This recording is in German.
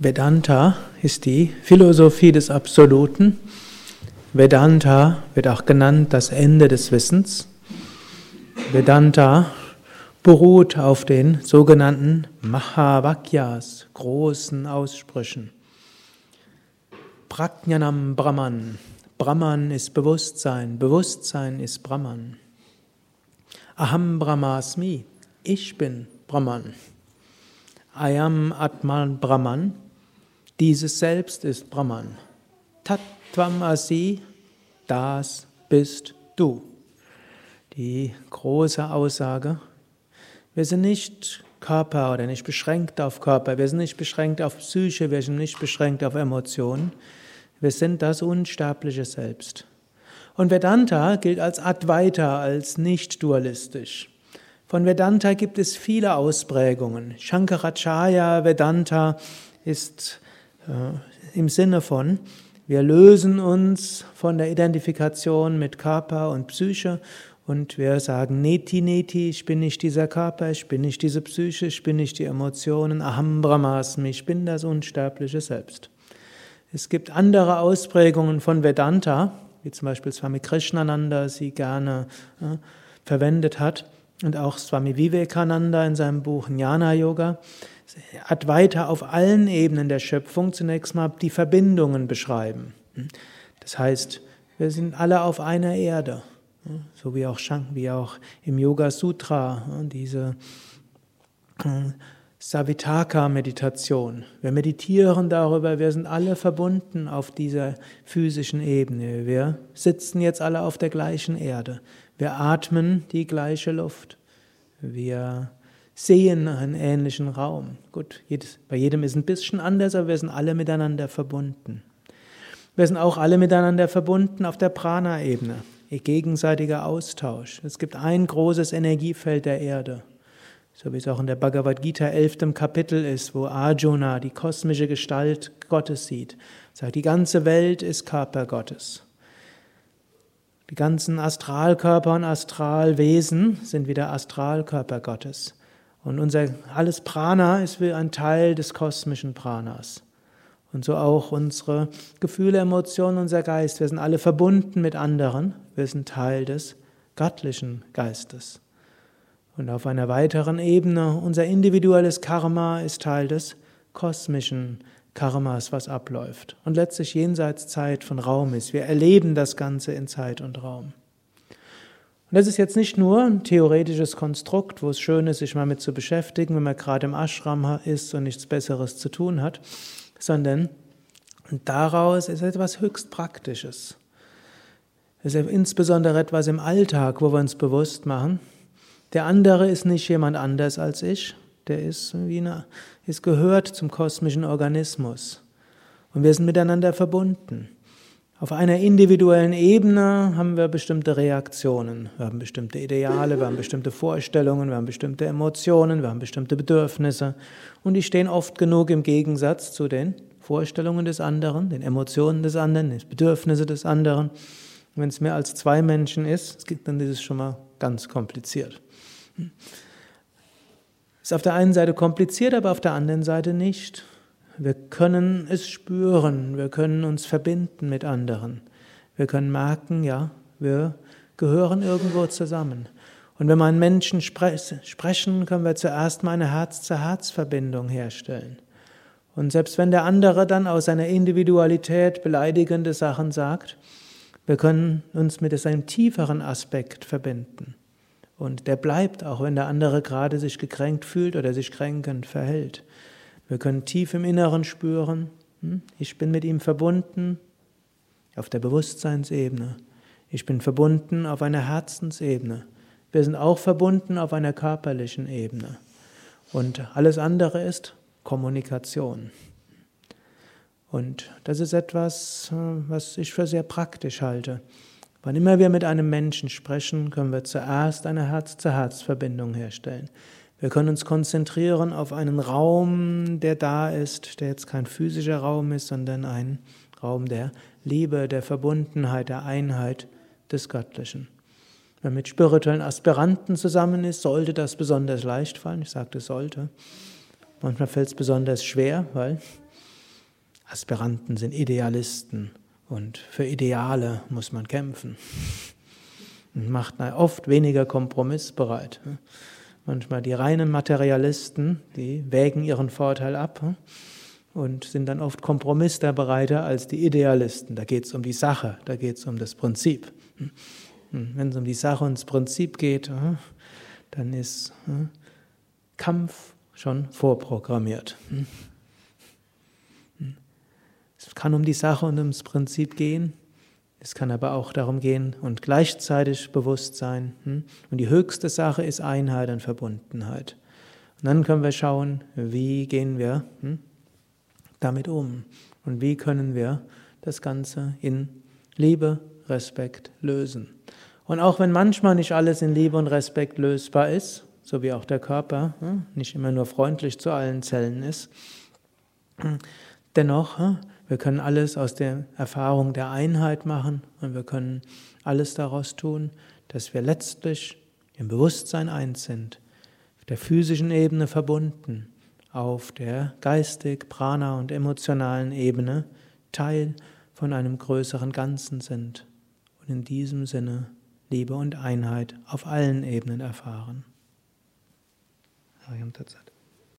Vedanta ist die Philosophie des Absoluten. Vedanta wird auch genannt das Ende des Wissens. Vedanta beruht auf den sogenannten Mahavakyas, großen Aussprüchen. Prajnanam Brahman. Brahman ist Bewusstsein, Bewusstsein ist Brahman. Aham Brahmasmi. Ich bin Brahman. Ayam Atman Brahman. Dieses Selbst ist Brahman. Tattvam Asi, das bist du. Die große Aussage, wir sind nicht Körper oder nicht beschränkt auf Körper, wir sind nicht beschränkt auf Psyche, wir sind nicht beschränkt auf Emotionen, wir sind das unsterbliche Selbst. Und Vedanta gilt als Advaita, als nicht dualistisch. Von Vedanta gibt es viele Ausprägungen. Shankaracharya Vedanta ist im Sinne von, wir lösen uns von der Identifikation mit Körper und Psyche und wir sagen Neti Neti, ich bin nicht dieser Körper, ich bin nicht diese Psyche, ich bin nicht die Emotionen, Aham Brahmasmi, ich bin das unsterbliche Selbst. Es gibt andere Ausprägungen von Vedanta, wie zum Beispiel Swami Krishnananda sie gerne äh, verwendet hat und auch Swami Vivekananda in seinem Buch Jnana Yoga hat weiter auf allen Ebenen der Schöpfung zunächst mal die Verbindungen beschreiben. Das heißt, wir sind alle auf einer Erde, so wie auch, wie auch im Yoga Sutra diese äh, Savitaka-Meditation. Wir meditieren darüber, wir sind alle verbunden auf dieser physischen Ebene. Wir sitzen jetzt alle auf der gleichen Erde. Wir atmen die gleiche Luft. Wir sehen einen ähnlichen Raum. Gut, jedes, bei jedem ist ein bisschen anders, aber wir sind alle miteinander verbunden. Wir sind auch alle miteinander verbunden auf der Prana-Ebene. Gegenseitiger Austausch. Es gibt ein großes Energiefeld der Erde. So wie es auch in der Bhagavad Gita 11. Kapitel ist, wo Arjuna die kosmische Gestalt Gottes sieht. Sagt, die ganze Welt ist Körper Gottes. Die ganzen Astralkörper und Astralwesen sind wieder Astralkörper Gottes. Und unser alles Prana ist wie ein Teil des kosmischen Pranas. Und so auch unsere Gefühle, Emotionen, unser Geist. Wir sind alle verbunden mit anderen. Wir sind Teil des göttlichen Geistes. Und auf einer weiteren Ebene, unser individuelles Karma ist Teil des kosmischen Karmas, was abläuft. Und letztlich jenseits Zeit von Raum ist. Wir erleben das Ganze in Zeit und Raum. Und das ist jetzt nicht nur ein theoretisches Konstrukt, wo es schön ist, sich mal mit zu beschäftigen, wenn man gerade im Ashram ist und nichts Besseres zu tun hat, sondern daraus ist etwas höchst Praktisches. Es ist insbesondere etwas im Alltag, wo wir uns bewusst machen, der andere ist nicht jemand anders als ich, der ist, wie eine, ist gehört zum kosmischen Organismus. Und wir sind miteinander verbunden. Auf einer individuellen Ebene haben wir bestimmte Reaktionen, wir haben bestimmte Ideale, wir haben bestimmte Vorstellungen, wir haben bestimmte Emotionen, wir haben bestimmte Bedürfnisse und die stehen oft genug im Gegensatz zu den Vorstellungen des anderen, den Emotionen des anderen, den Bedürfnissen des anderen. Wenn es mehr als zwei Menschen ist, dann ist es schon mal ganz kompliziert. Ist auf der einen Seite kompliziert, aber auf der anderen Seite nicht. Wir können es spüren, wir können uns verbinden mit anderen. Wir können merken, ja, wir gehören irgendwo zusammen. Und wenn wir einen Menschen sprechen, können wir zuerst mal eine Herz-zu-Herz-Verbindung herstellen. Und selbst wenn der andere dann aus seiner Individualität beleidigende Sachen sagt, wir können uns mit seinem tieferen Aspekt verbinden. Und der bleibt, auch wenn der andere gerade sich gekränkt fühlt oder sich kränkend verhält. Wir können tief im Inneren spüren, hm, ich bin mit ihm verbunden auf der Bewusstseinsebene. Ich bin verbunden auf einer Herzensebene. Wir sind auch verbunden auf einer körperlichen Ebene. Und alles andere ist Kommunikation. Und das ist etwas, was ich für sehr praktisch halte. Wann immer wir mit einem Menschen sprechen, können wir zuerst eine Herz-zu-Herz-Verbindung herstellen. Wir können uns konzentrieren auf einen Raum, der da ist, der jetzt kein physischer Raum ist, sondern ein Raum der Liebe, der Verbundenheit, der Einheit des Göttlichen. Wenn man mit spirituellen Aspiranten zusammen ist, sollte das besonders leicht fallen. Ich sagte sollte. Manchmal fällt es besonders schwer, weil Aspiranten sind Idealisten und für Ideale muss man kämpfen. Und macht oft weniger kompromissbereit. Manchmal die reinen Materialisten, die wägen ihren Vorteil ab und sind dann oft kompromissbereiter als die Idealisten. Da geht es um die Sache, da geht es um das Prinzip. Wenn es um die Sache und das Prinzip geht, dann ist Kampf schon vorprogrammiert. Es kann um die Sache und ums Prinzip gehen. Es kann aber auch darum gehen und gleichzeitig Bewusstsein. Und die höchste Sache ist Einheit und Verbundenheit. Und dann können wir schauen, wie gehen wir damit um und wie können wir das Ganze in Liebe, Respekt lösen. Und auch wenn manchmal nicht alles in Liebe und Respekt lösbar ist, so wie auch der Körper nicht immer nur freundlich zu allen Zellen ist, dennoch wir können alles aus der Erfahrung der Einheit machen und wir können alles daraus tun, dass wir letztlich im Bewusstsein eins sind, auf der physischen Ebene verbunden, auf der geistig, prana und emotionalen Ebene Teil von einem größeren Ganzen sind und in diesem Sinne Liebe und Einheit auf allen Ebenen erfahren. Ariam Tatsat.